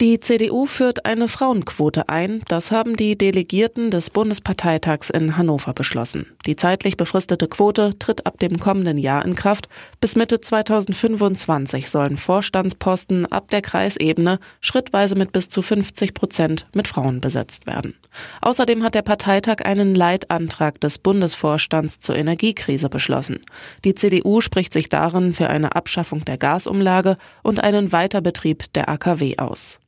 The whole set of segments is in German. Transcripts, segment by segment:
Die CDU führt eine Frauenquote ein. Das haben die Delegierten des Bundesparteitags in Hannover beschlossen. Die zeitlich befristete Quote tritt ab dem kommenden Jahr in Kraft. Bis Mitte 2025 sollen Vorstandsposten ab der Kreisebene schrittweise mit bis zu 50 Prozent mit Frauen besetzt werden. Außerdem hat der Parteitag einen Leitantrag des Bundesvorstands zur Energiekrise beschlossen. Die CDU spricht sich darin für eine Abschaffung der Gasumlage und einen Weiterbetrieb der AKW aus.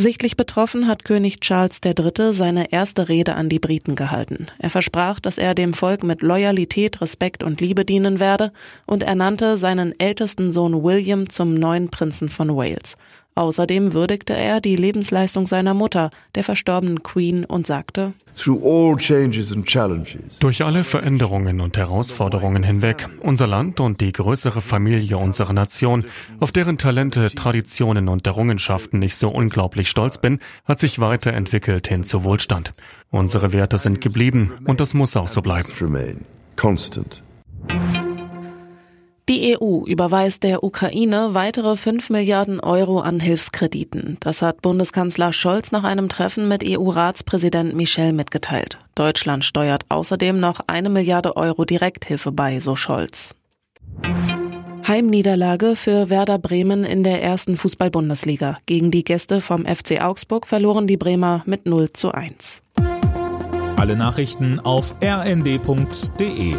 Sichtlich betroffen hat König Charles III. seine erste Rede an die Briten gehalten. Er versprach, dass er dem Volk mit Loyalität, Respekt und Liebe dienen werde und ernannte seinen ältesten Sohn William zum neuen Prinzen von Wales. Außerdem würdigte er die Lebensleistung seiner Mutter, der verstorbenen Queen, und sagte, durch alle Veränderungen und Herausforderungen hinweg, unser Land und die größere Familie unserer Nation, auf deren Talente, Traditionen und Errungenschaften ich so unglaublich stolz bin, hat sich weiterentwickelt hin zu Wohlstand. Unsere Werte sind geblieben und das muss auch so bleiben. Die EU überweist der Ukraine weitere 5 Milliarden Euro an Hilfskrediten. Das hat Bundeskanzler Scholz nach einem Treffen mit EU-Ratspräsident Michel mitgeteilt. Deutschland steuert außerdem noch eine Milliarde Euro Direkthilfe bei, so Scholz. Heimniederlage für Werder Bremen in der ersten Fußball-Bundesliga. Gegen die Gäste vom FC Augsburg verloren die Bremer mit 0 zu 1. Alle Nachrichten auf rnd.de